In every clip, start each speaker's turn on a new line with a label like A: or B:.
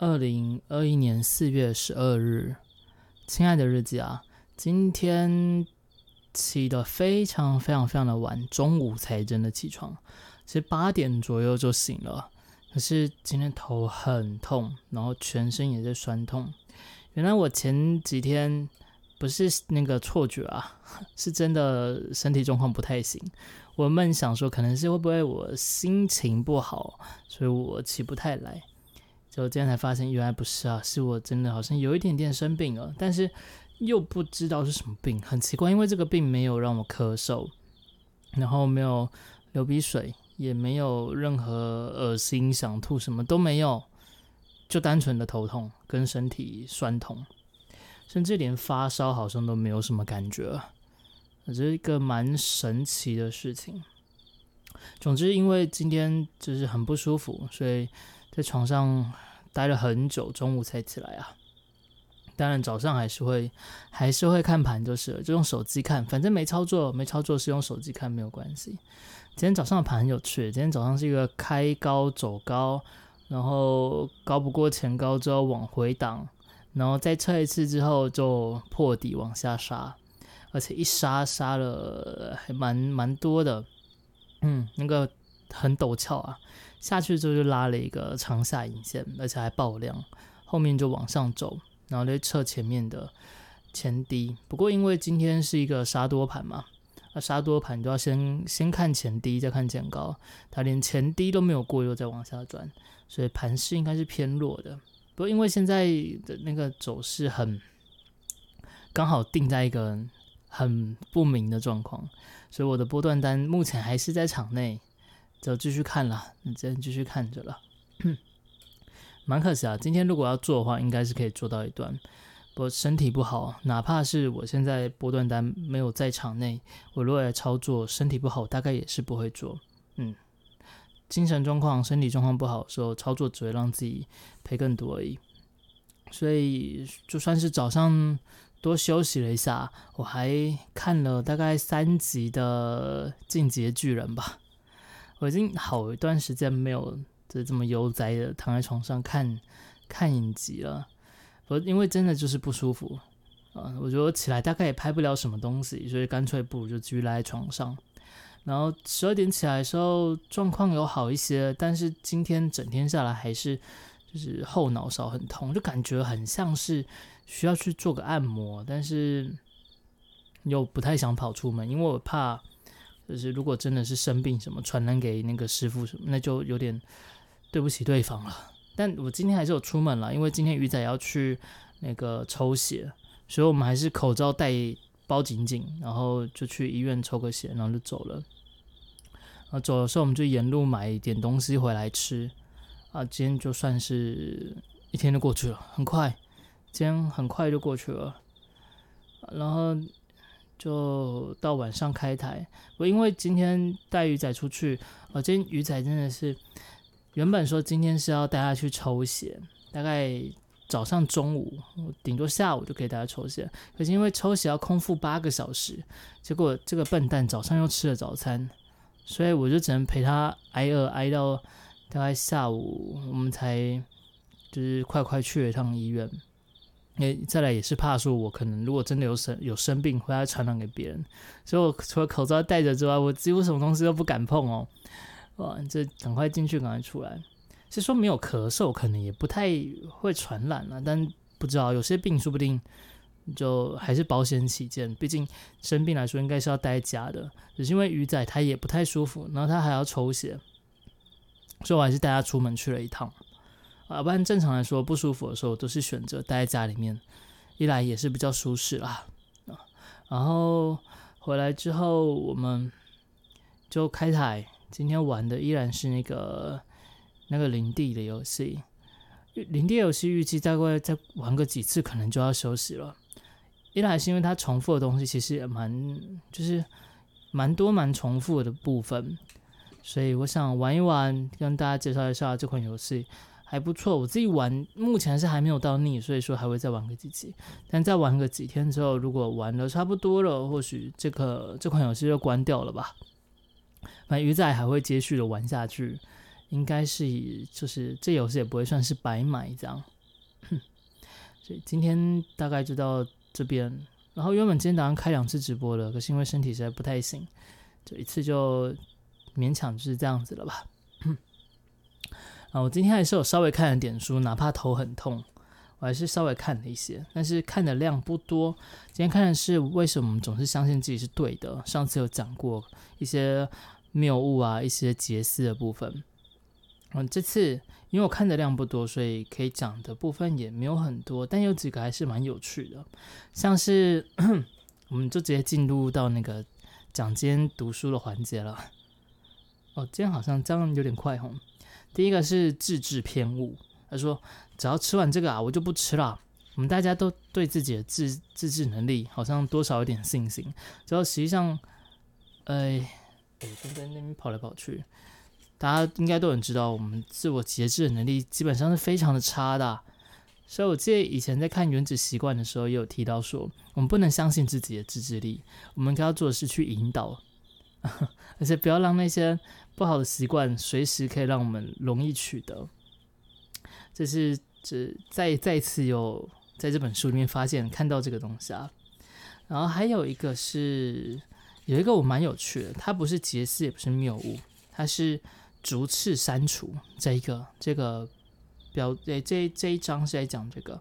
A: 二零二一年四月十二日，亲爱的日记啊，今天起的非常非常非常的晚，中午才真的起床，其实八点左右就醒了。可是今天头很痛，然后全身也在酸痛。原来我前几天不是那个错觉啊，是真的身体状况不太行。我梦想说，可能是会不会我心情不好，所以我起不太来。就今天才发现，原来不是啊，是我真的好像有一点点生病了，但是又不知道是什么病，很奇怪，因为这个病没有让我咳嗽，然后没有流鼻水，也没有任何恶心、想吐，什么都没有，就单纯的头痛跟身体酸痛，甚至连发烧好像都没有什么感觉，这是一个蛮神奇的事情。总之，因为今天就是很不舒服，所以在床上。待了很久，中午才起来啊。当然早上还是会还是会看盘，就是就用手机看，反正没操作，没操作是用手机看没有关系。今天早上的盘很有趣，今天早上是一个开高走高，然后高不过前高之后往回挡，然后再测一次之后就破底往下杀，而且一杀杀了还蛮蛮多的，嗯，那个很陡峭啊。下去之后就拉了一个长下影线，而且还爆量，后面就往上走，然后再测前面的前低。不过因为今天是一个杀多盘嘛，那杀多盘就要先先看前低，再看前高。它连前低都没有过，又再往下转，所以盘势应该是偏弱的。不过因为现在的那个走势很刚好定在一个很不明的状况，所以我的波段单目前还是在场内。就继续看了，你今天继续看着了。蛮可惜啊，今天如果要做的话，应该是可以做到一段。不过身体不好，哪怕是我现在波段单没有在场内，我如果来操作，身体不好，大概也是不会做。嗯，精神状况、身体状况不好的时候，操作只会让自己赔更多而已。所以就算是早上多休息了一下，我还看了大概三集的《进阶巨人》吧。我已经好一段时间没有就这么悠哉的躺在床上看看影集了，我因为真的就是不舒服啊，我觉得我起来大概也拍不了什么东西，所以干脆不如就继续赖在床上。然后十二点起来的时候状况有好一些，但是今天整天下来还是就是后脑勺很痛，就感觉很像是需要去做个按摩，但是又不太想跑出门，因为我怕。就是如果真的是生病什么传染给那个师傅什么，那就有点对不起对方了。但我今天还是有出门了，因为今天鱼仔要去那个抽血，所以我们还是口罩戴包紧紧，然后就去医院抽个血，然后就走了。啊，走的时候我们就沿路买一点东西回来吃。啊，今天就算是一天就过去了，很快，今天很快就过去了。然后。就到晚上开台，我因为今天带鱼仔出去，我今天鱼仔真的是原本说今天是要带他去抽血，大概早上、中午，我顶多下午就可以带他抽血，可是因为抽血要空腹八个小时，结果这个笨蛋早上又吃了早餐，所以我就只能陪他挨饿挨到大概下午，我们才就是快快去了一趟医院。诶，再来也是怕说，我可能如果真的有生有生病，会来传染给别人，所以我除了口罩戴着之外，我几乎什么东西都不敢碰哦。哇，这赶快进去，赶快出来。是说没有咳嗽，可能也不太会传染了，但不知道有些病说不定就还是保险起见，毕竟生病来说应该是要待家的。只是因为鱼仔他也不太舒服，然后他还要抽血，所以我还是带他出门去了一趟。啊，不然正常来说不舒服的时候都是选择待在家里面，一来也是比较舒适啦。啊，然后回来之后我们就开台，今天玩的依然是那个那个林地的游戏。林地游戏预计大概再玩个几次，可能就要休息了。一来是因为它重复的东西其实也蛮，就是蛮多蛮重复的部分，所以我想玩一玩，跟大家介绍一下这款游戏。还不错，我自己玩目前是还没有到腻，所以说还会再玩个几集。但再玩个几天之后，如果玩的差不多了，或许这个这款游戏就关掉了吧。反正鱼仔还会继续的玩下去，应该是以就是这游戏也不会算是白买这样。所以今天大概就到这边。然后原本今天打算开两次直播的，可是因为身体实在不太行，就一次就勉强就是这样子了吧。啊，我今天还是有稍微看了点书，哪怕头很痛，我还是稍微看了一些，但是看的量不多。今天看的是为什么总是相信自己是对的。上次有讲过一些谬误啊，一些结思的部分。嗯，这次因为我看的量不多，所以可以讲的部分也没有很多，但有几个还是蛮有趣的。像是 我们就直接进入到那个讲今天读书的环节了。哦，今天好像这样有点快哦。第一个是自制偏误，他说只要吃完这个啊，我就不吃了。我们大家都对自己的自自制能力好像多少有点信心，只要实际上，哎，哎，正在那边跑来跑去。大家应该都很知道，我们自我节制的能力基本上是非常的差的。所以我记得以前在看《原子习惯》的时候，也有提到说，我们不能相信自己的自制力，我们该要做的是去引导，而且不要让那些不好的习惯随时可以让我们容易取得。这是这再再次有在这本书里面发现看到这个东西啊。然后还有一个是有一个我蛮有趣的，它不是杰思，也不是谬误，它是。逐次删除这一个这个表诶，这这一章是在讲这个。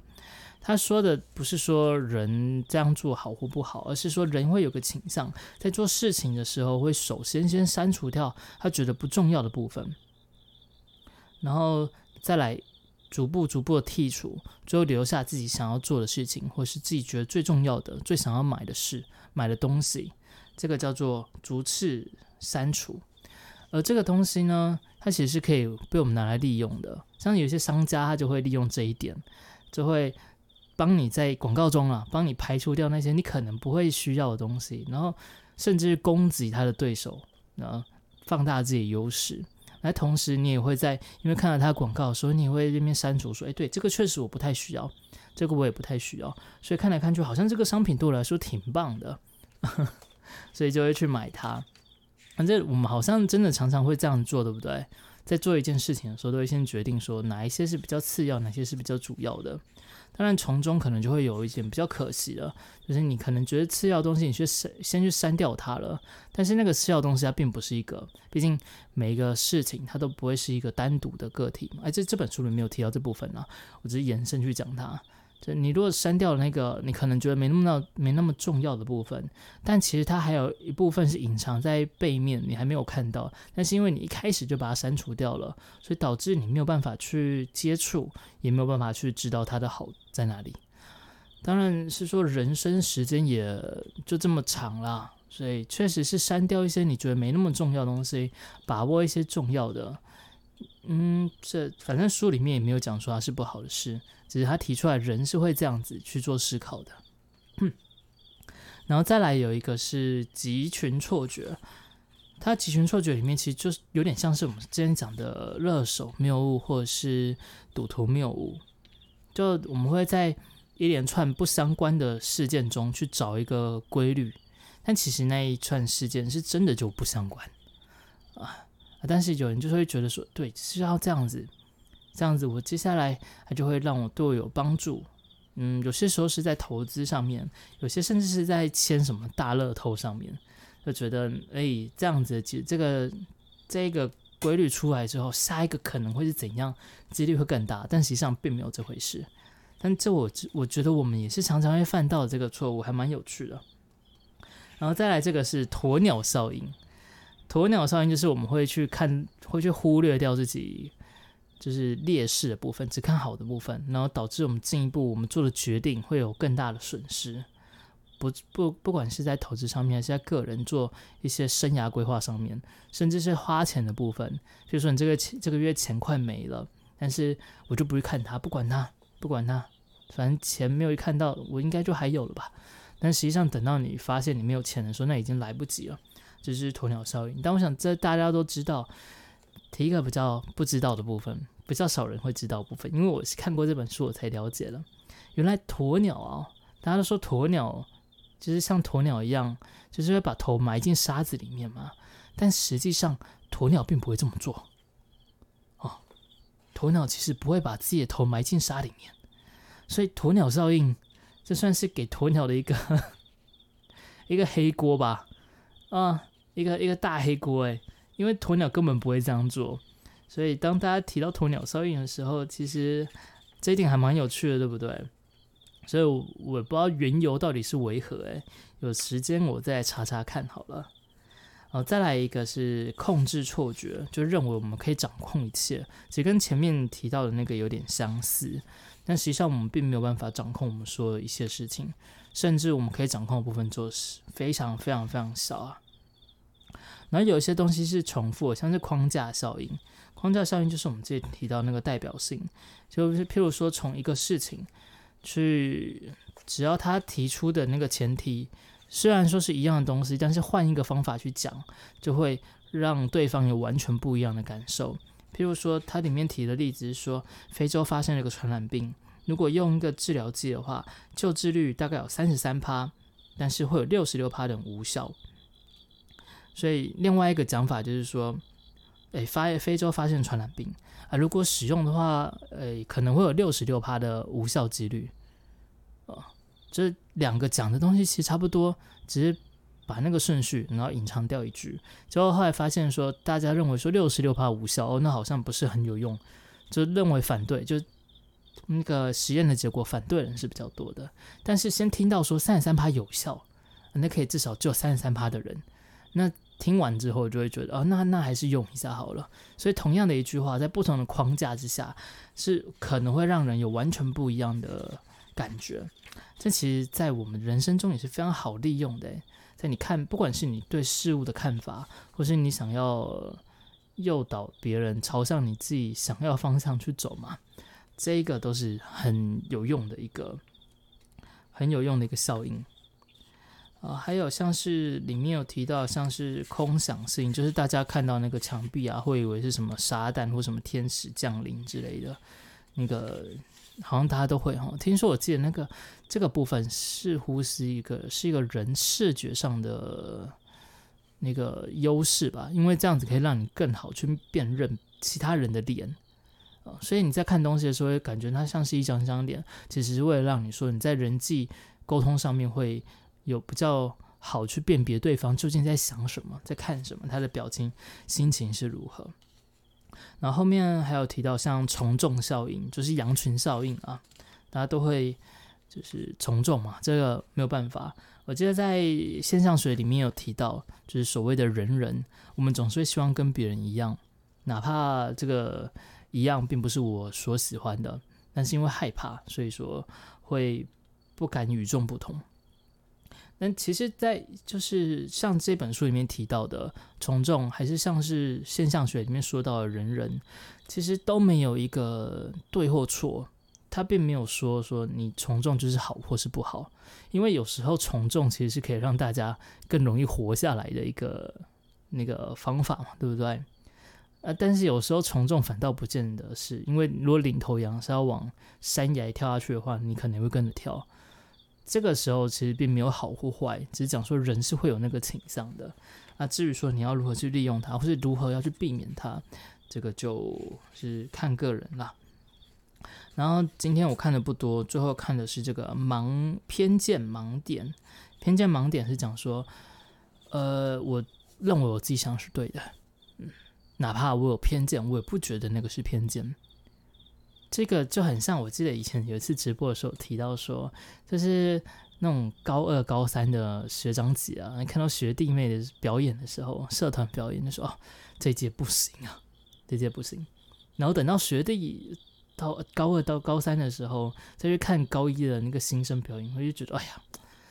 A: 他说的不是说人这样做好或不好，而是说人会有个倾向，在做事情的时候会首先先删除掉他觉得不重要的部分，然后再来逐步逐步的剔除，最后留下自己想要做的事情，或是自己觉得最重要的、最想要买的事、买的东西。这个叫做逐次删除。而这个东西呢，它其实是可以被我们拿来利用的。像有些商家，他就会利用这一点，就会帮你在广告中啊，帮你排除掉那些你可能不会需要的东西，然后甚至攻击他的对手，然后放大自己优势。来，同时你也会在因为看到他广告，所以你会这边删除说：“哎，对，这个确实我不太需要，这个我也不太需要。”所以看来看去，好像这个商品对我来说挺棒的，所以就会去买它。反正我们好像真的常常会这样做，对不对？在做一件事情的时候，都会先决定说哪一些是比较次要，哪些是比较主要的。当然，从中可能就会有一点比较可惜的，就是你可能觉得次要东西，你去删，先去删掉它了。但是那个次要东西，它并不是一个，毕竟每一个事情它都不会是一个单独的个体嘛。哎，这这本书里没有提到这部分啊，我只是延伸去讲它。就你如果删掉了那个你可能觉得没那么没那么重要的部分，但其实它还有一部分是隐藏在背面，你还没有看到。但是因为你一开始就把它删除掉了，所以导致你没有办法去接触，也没有办法去知道它的好在哪里。当然是说人生时间也就这么长啦，所以确实是删掉一些你觉得没那么重要的东西，把握一些重要的。嗯，这反正书里面也没有讲说它是不好的事。只是他提出来，人是会这样子去做思考的。然后再来有一个是集群错觉，它集群错觉里面其实就是有点像是我们之前讲的热手谬误或者是赌徒谬误，就我们会在一连串不相关的事件中去找一个规律，但其实那一串事件是真的就不相关啊。但是有人就会觉得说，对，是要这样子。这样子，我接下来它就会让我对我有帮助。嗯，有些时候是在投资上面，有些甚至是在签什么大乐透上面，就觉得哎，这样子，其实这个这个规律出来之后，下一个可能会是怎样，几率会更大。但实际上并没有这回事。但这我我觉得我们也是常常会犯到这个错误，还蛮有趣的。然后再来这个是鸵鸟效应，鸵鸟效应就是我们会去看，会去忽略掉自己。就是劣势的部分，只看好的部分，然后导致我们进一步我们做的决定会有更大的损失。不不，不管是在投资上面，还是在个人做一些生涯规划上面，甚至是花钱的部分，就说你这个钱这个月钱快没了，但是我就不会看它，不管它，不管它，反正钱没有看到，我应该就还有了吧。但实际上等到你发现你没有钱的时候，那已经来不及了，这是鸵鸟效应。但我想这大家都知道。提一个比较不知道的部分，比较少人会知道部分，因为我是看过这本书，我才了解了。原来鸵鸟啊，大家都说鸵鸟就是像鸵鸟一样，就是会把头埋进沙子里面嘛。但实际上，鸵鸟并不会这么做。鸵鸟其实不会把自己的头埋进沙里面，所以鸵鸟效应这算是给鸵鸟的一个 一个黑锅吧？啊，一个一个大黑锅诶，因为鸵鸟根本不会这样做。所以当大家提到鸵鸟效应的时候，其实这一点还蛮有趣的，对不对？所以我我不知道缘由到底是为何，诶，有时间我再查查看好了。哦，再来一个是控制错觉，就认为我们可以掌控一切，其实跟前面提到的那个有点相似，但实际上我们并没有办法掌控我们说的一些事情，甚至我们可以掌控的部分就是非常非常非常少啊。然后有一些东西是重复，像是框架效应。框架效应就是我们之前提到那个代表性，就是譬如说从一个事情去，只要他提出的那个前提虽然说是一样的东西，但是换一个方法去讲，就会让对方有完全不一样的感受。譬如说，它里面提的例子是说，非洲发生了一个传染病，如果用一个治疗剂的话，救治率大概有三十三趴，但是会有六十六趴的无效。所以另外一个讲法就是说，诶，发非洲发现传染病啊，如果使用的话，诶，可能会有六十六趴的无效几率，啊，这两个讲的东西其实差不多，只是把那个顺序然后隐藏掉一句，结果后来发现说，大家认为说六十六趴无效哦，那好像不是很有用，就认为反对，就那个实验的结果反对人是比较多的，但是先听到说三十三趴有效，那可以至少救三十三趴的人，那。听完之后就会觉得，哦，那那还是用一下好了。所以同样的一句话，在不同的框架之下，是可能会让人有完全不一样的感觉。这其实，在我们人生中也是非常好利用的。在你看，不管是你对事物的看法，或是你想要诱导别人朝向你自己想要方向去走嘛，这一个都是很有用的一个很有用的一个效应。啊，还有像是里面有提到，像是空想性，就是大家看到那个墙壁啊，会以为是什么撒旦或什么天使降临之类的，那个好像大家都会哈。听说我记得那个这个部分似乎是一个是一个人视觉上的那个优势吧，因为这样子可以让你更好去辨认其他人的脸啊，所以你在看东西的时候，会感觉它像是一张张脸，其实是为了让你说你在人际沟通上面会。有比较好去辨别对方究竟在想什么，在看什么，他的表情、心情是如何。然后后面还有提到像从众效应，就是羊群效应啊，大家都会就是从众嘛，这个没有办法。我记得在现象学里面有提到，就是所谓的人人，我们总是会希望跟别人一样，哪怕这个一样并不是我所喜欢的，但是因为害怕，所以说会不敢与众不同。但其实，在就是像这本书里面提到的从众，还是像是现象学里面说到的人人，其实都没有一个对或错。他并没有说说你从众就是好或是不好，因为有时候从众其实是可以让大家更容易活下来的一个那个方法嘛，对不对？呃，但是有时候从众反倒不见得是，因为如果领头羊是要往山崖跳下去的话，你可能会跟着跳。这个时候其实并没有好或坏，只是讲说人是会有那个倾向的。那至于说你要如何去利用它，或是如何要去避免它，这个就是看个人啦。然后今天我看的不多，最后看的是这个盲偏见盲点。偏见盲点是讲说，呃，我认为我自己想是对的，嗯，哪怕我有偏见，我也不觉得那个是偏见。这个就很像，我记得以前有一次直播的时候提到说，就是那种高二、高三的学长姐啊，看到学弟妹的表演的时候，社团表演的时候，哦，这届不行啊，这届不行。然后等到学弟到高二到高三的时候，再去看高一的那个新生表演，我就觉得，哎呀，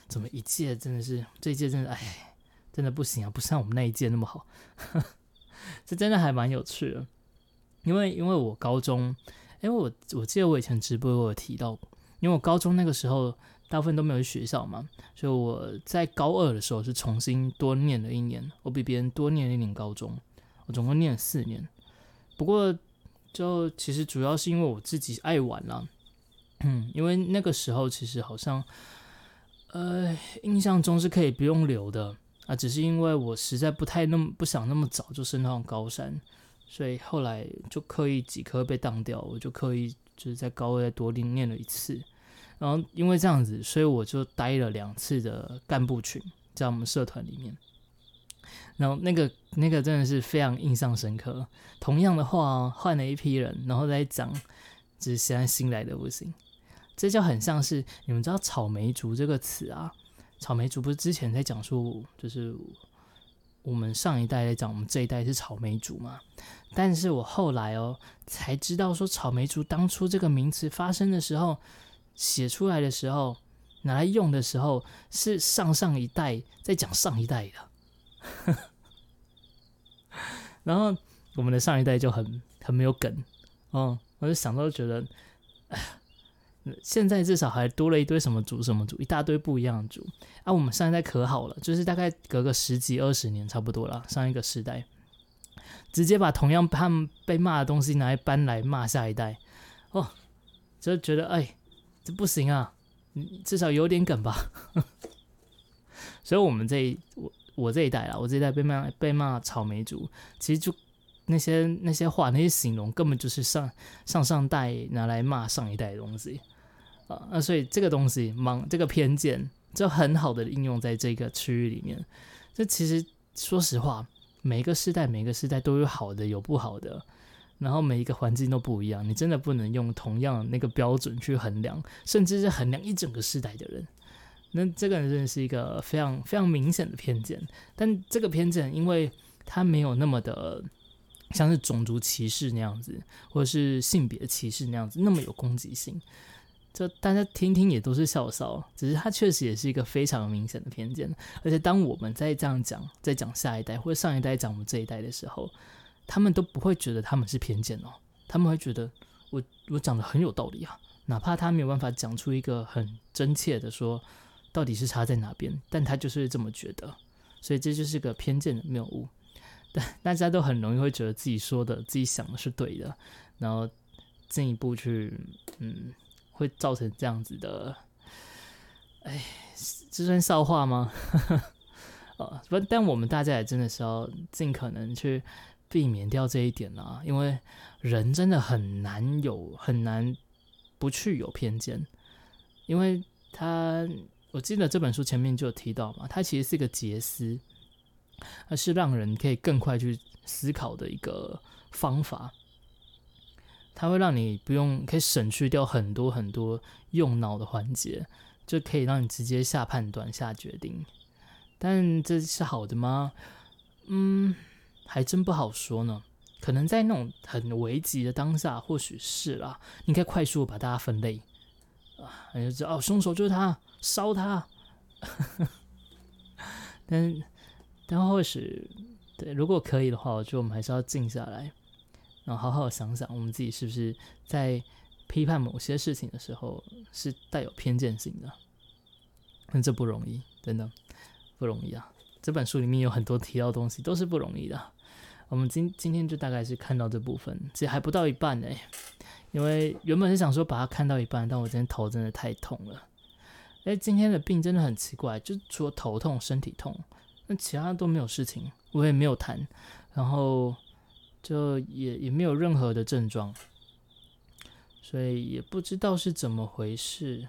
A: 怎么一届真的是这届真的，哎，真的不行啊，不像我们那一届那么好。这真的还蛮有趣的，因为因为我高中。因为我我记得我以前直播我有提到，因为我高中那个时候大部分都没有去学校嘛，所以我在高二的时候是重新多念了一年，我比别人多念了一年高中，我总共念了四年。不过就其实主要是因为我自己爱玩啦，嗯，因为那个时候其实好像，呃，印象中是可以不用留的啊，只是因为我实在不太那么不想那么早就升上高三。所以后来就刻意几科被当掉，我就刻意就是在高二多念念了一次。然后因为这样子，所以我就待了两次的干部群，在我们社团里面。然后那个那个真的是非常印象深刻。同样的话，换了一批人，然后再讲，就是现在新来的不行。这就很像是你们知道“草莓族”这个词啊？草莓族不是之前在讲述，就是我们上一代在讲我们这一代是草莓族嘛？但是我后来哦才知道，说草莓族当初这个名词发生的时候。写出来的时候，拿来用的时候，是上上一代在讲上一代的，然后我们的上一代就很很没有梗，哦，我就想到觉得，现在至少还多了一堆什么组什么组，一大堆不一样的组，啊，我们上一代可好了，就是大概隔个十几二十年差不多了，上一个时代，直接把同样他们被骂的东西拿来搬来骂下一代，哦，就觉得哎。这不行啊，至少有点梗吧。所以，我们这我我这一代啦，我这一代被骂被骂草莓族，其实就那些那些话那些形容，根本就是上上上代拿来骂上一代的东西啊。那所以这个东西，盲这个偏见，就很好的应用在这个区域里面。这其实说实话，每个时代每个时代都有好的，有不好的。然后每一个环境都不一样，你真的不能用同样那个标准去衡量，甚至是衡量一整个时代的人。那这个人真的是一个非常非常明显的偏见。但这个偏见，因为它没有那么的像是种族歧视那样子，或者是性别歧视那样子那么有攻击性，就大家听听也都是笑骚。只是它确实也是一个非常明显的偏见。而且当我们在这样讲，在讲下一代或者上一代讲我们这一代的时候，他们都不会觉得他们是偏见哦，他们会觉得我我讲的很有道理啊，哪怕他没有办法讲出一个很真切的说到底是差在哪边，但他就是这么觉得，所以这就是个偏见的谬误。但大家都很容易会觉得自己说的、自己想的是对的，然后进一步去嗯，会造成这样子的，哎，这算笑话吗？呃，不，但我们大家也真的是要尽可能去。避免掉这一点啦，因为人真的很难有很难不去有偏见，因为他我记得这本书前面就有提到嘛，它其实是一个杰思，它是让人可以更快去思考的一个方法，它会让你不用可以省去掉很多很多用脑的环节，就可以让你直接下判断下决定，但这是好的吗？嗯。还真不好说呢，可能在那种很危急的当下，或许是啦，应该快速把大家分类啊，就知道哦，凶手就是他，烧他。但但或许对，如果可以的话，我觉得我们还是要静下来，然后好好想想，我们自己是不是在批判某些事情的时候是带有偏见性的。那这不容易，真的不容易啊！这本书里面有很多提到东西，都是不容易的。我们今今天就大概是看到这部分，其实还不到一半呢，因为原本是想说把它看到一半，但我今天头真的太痛了。哎，今天的病真的很奇怪，就除了头痛、身体痛，那其他都没有事情，我也没有痰，然后就也也没有任何的症状，所以也不知道是怎么回事，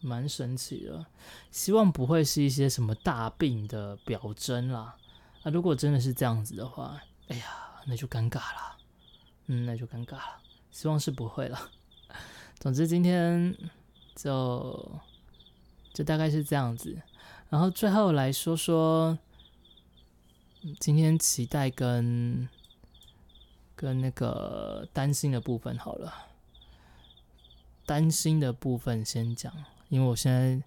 A: 蛮神奇的。希望不会是一些什么大病的表征啦。啊如果真的是这样子的话，哎呀，那就尴尬了，嗯，那就尴尬了。希望是不会了。总之今天就就大概是这样子。然后最后来说说今天期待跟跟那个担心的部分好了。担心的部分先讲，因为我现在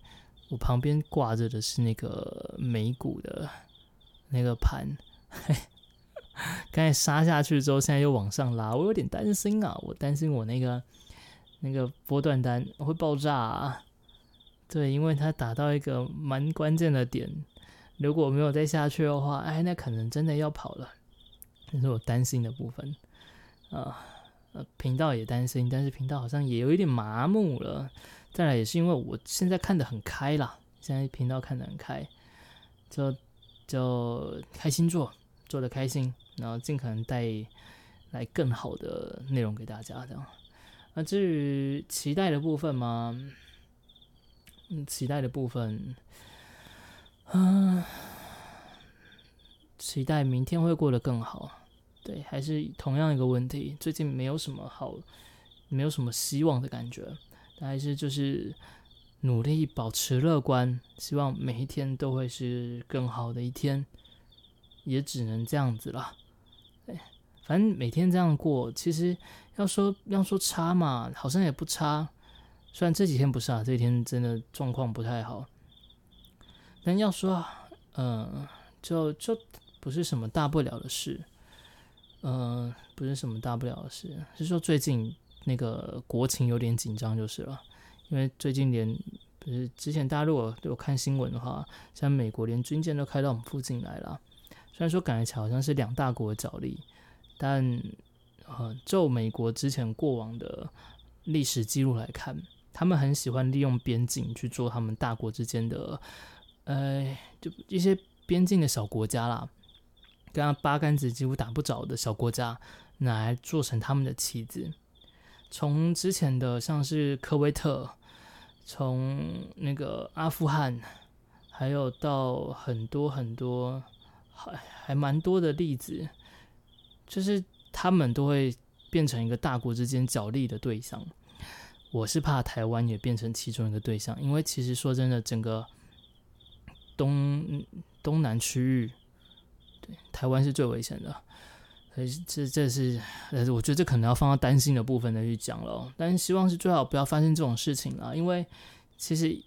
A: 我旁边挂着的是那个美股的那个盘。刚才杀下去之后，现在又往上拉，我有点担心啊！我担心我那个那个波段单会爆炸。啊。对，因为它打到一个蛮关键的点，如果没有再下去的话，哎，那可能真的要跑了。这是我担心的部分啊。呃，频道也担心，但是频道好像也有一点麻木了。再来也是因为我现在看得很开啦，现在频道看得很开，就就开心做。做的开心，然后尽可能带来更好的内容给大家。这样，那至于期待的部分吗？嗯，期待的部分，嗯，期待明天会过得更好。对，还是同样一个问题，最近没有什么好，没有什么希望的感觉，但还是就是努力保持乐观，希望每一天都会是更好的一天，也只能这样子了。对，反正每天这样过，其实要说要说差嘛，好像也不差。虽然这几天不是啊，这几天真的状况不太好，但要说，嗯，就就不是什么大不了的事。呃，不是什么大不了的事，是说最近那个国情有点紧张就是了。因为最近连不是之前大家如果有看新闻的话，像美国连军舰都开到我们附近来了。虽然说感觉起来好像是两大国的角力，但呃，就美国之前过往的历史记录来看，他们很喜欢利用边境去做他们大国之间的，呃，就一些边境的小国家啦。跟八竿子几乎打不着的小国家，拿来做成他们的棋子。从之前的像是科威特，从那个阿富汗，还有到很多很多，还还蛮多的例子，就是他们都会变成一个大国之间角力的对象。我是怕台湾也变成其中一个对象，因为其实说真的，整个东东南区域。台湾是最危险的，所以这这是，呃，我觉得这可能要放到担心的部分来去讲了。但是希望是最好不要发生这种事情了，因为其实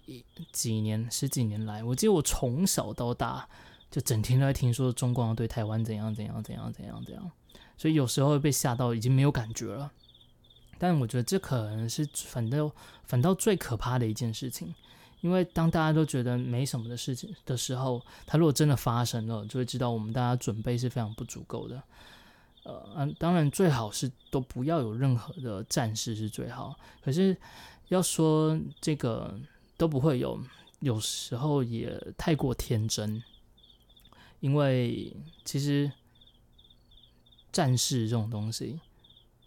A: 几年十几年来，我记得我从小到大就整天都在听说中共对台湾怎样怎样怎样怎样怎样，所以有时候被吓到已经没有感觉了。但我觉得这可能是反倒反倒最可怕的一件事情。因为当大家都觉得没什么的事情的时候，它如果真的发生了，就会知道我们大家准备是非常不足够的。呃，嗯，当然最好是都不要有任何的战事是最好。可是要说这个都不会有，有时候也太过天真。因为其实战事这种东西，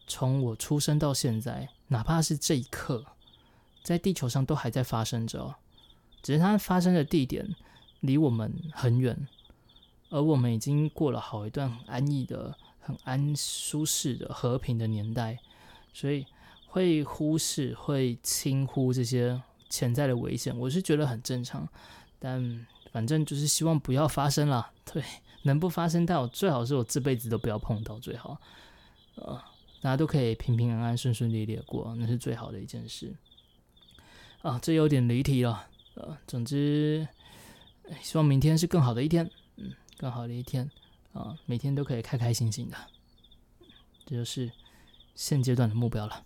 A: 从我出生到现在，哪怕是这一刻，在地球上都还在发生着。只是它发生的地点离我们很远，而我们已经过了好一段很安逸的、很安舒适的和平的年代，所以会忽视、会轻忽这些潜在的危险，我是觉得很正常。但反正就是希望不要发生了，对，能不发生但我最好是我这辈子都不要碰到最好，呃，大家都可以平平安安、顺顺利利的过，那是最好的一件事。啊，这有点离题了。呃，总之，希望明天是更好的一天，嗯，更好的一天啊，每天都可以开开心心的，这就是现阶段的目标了。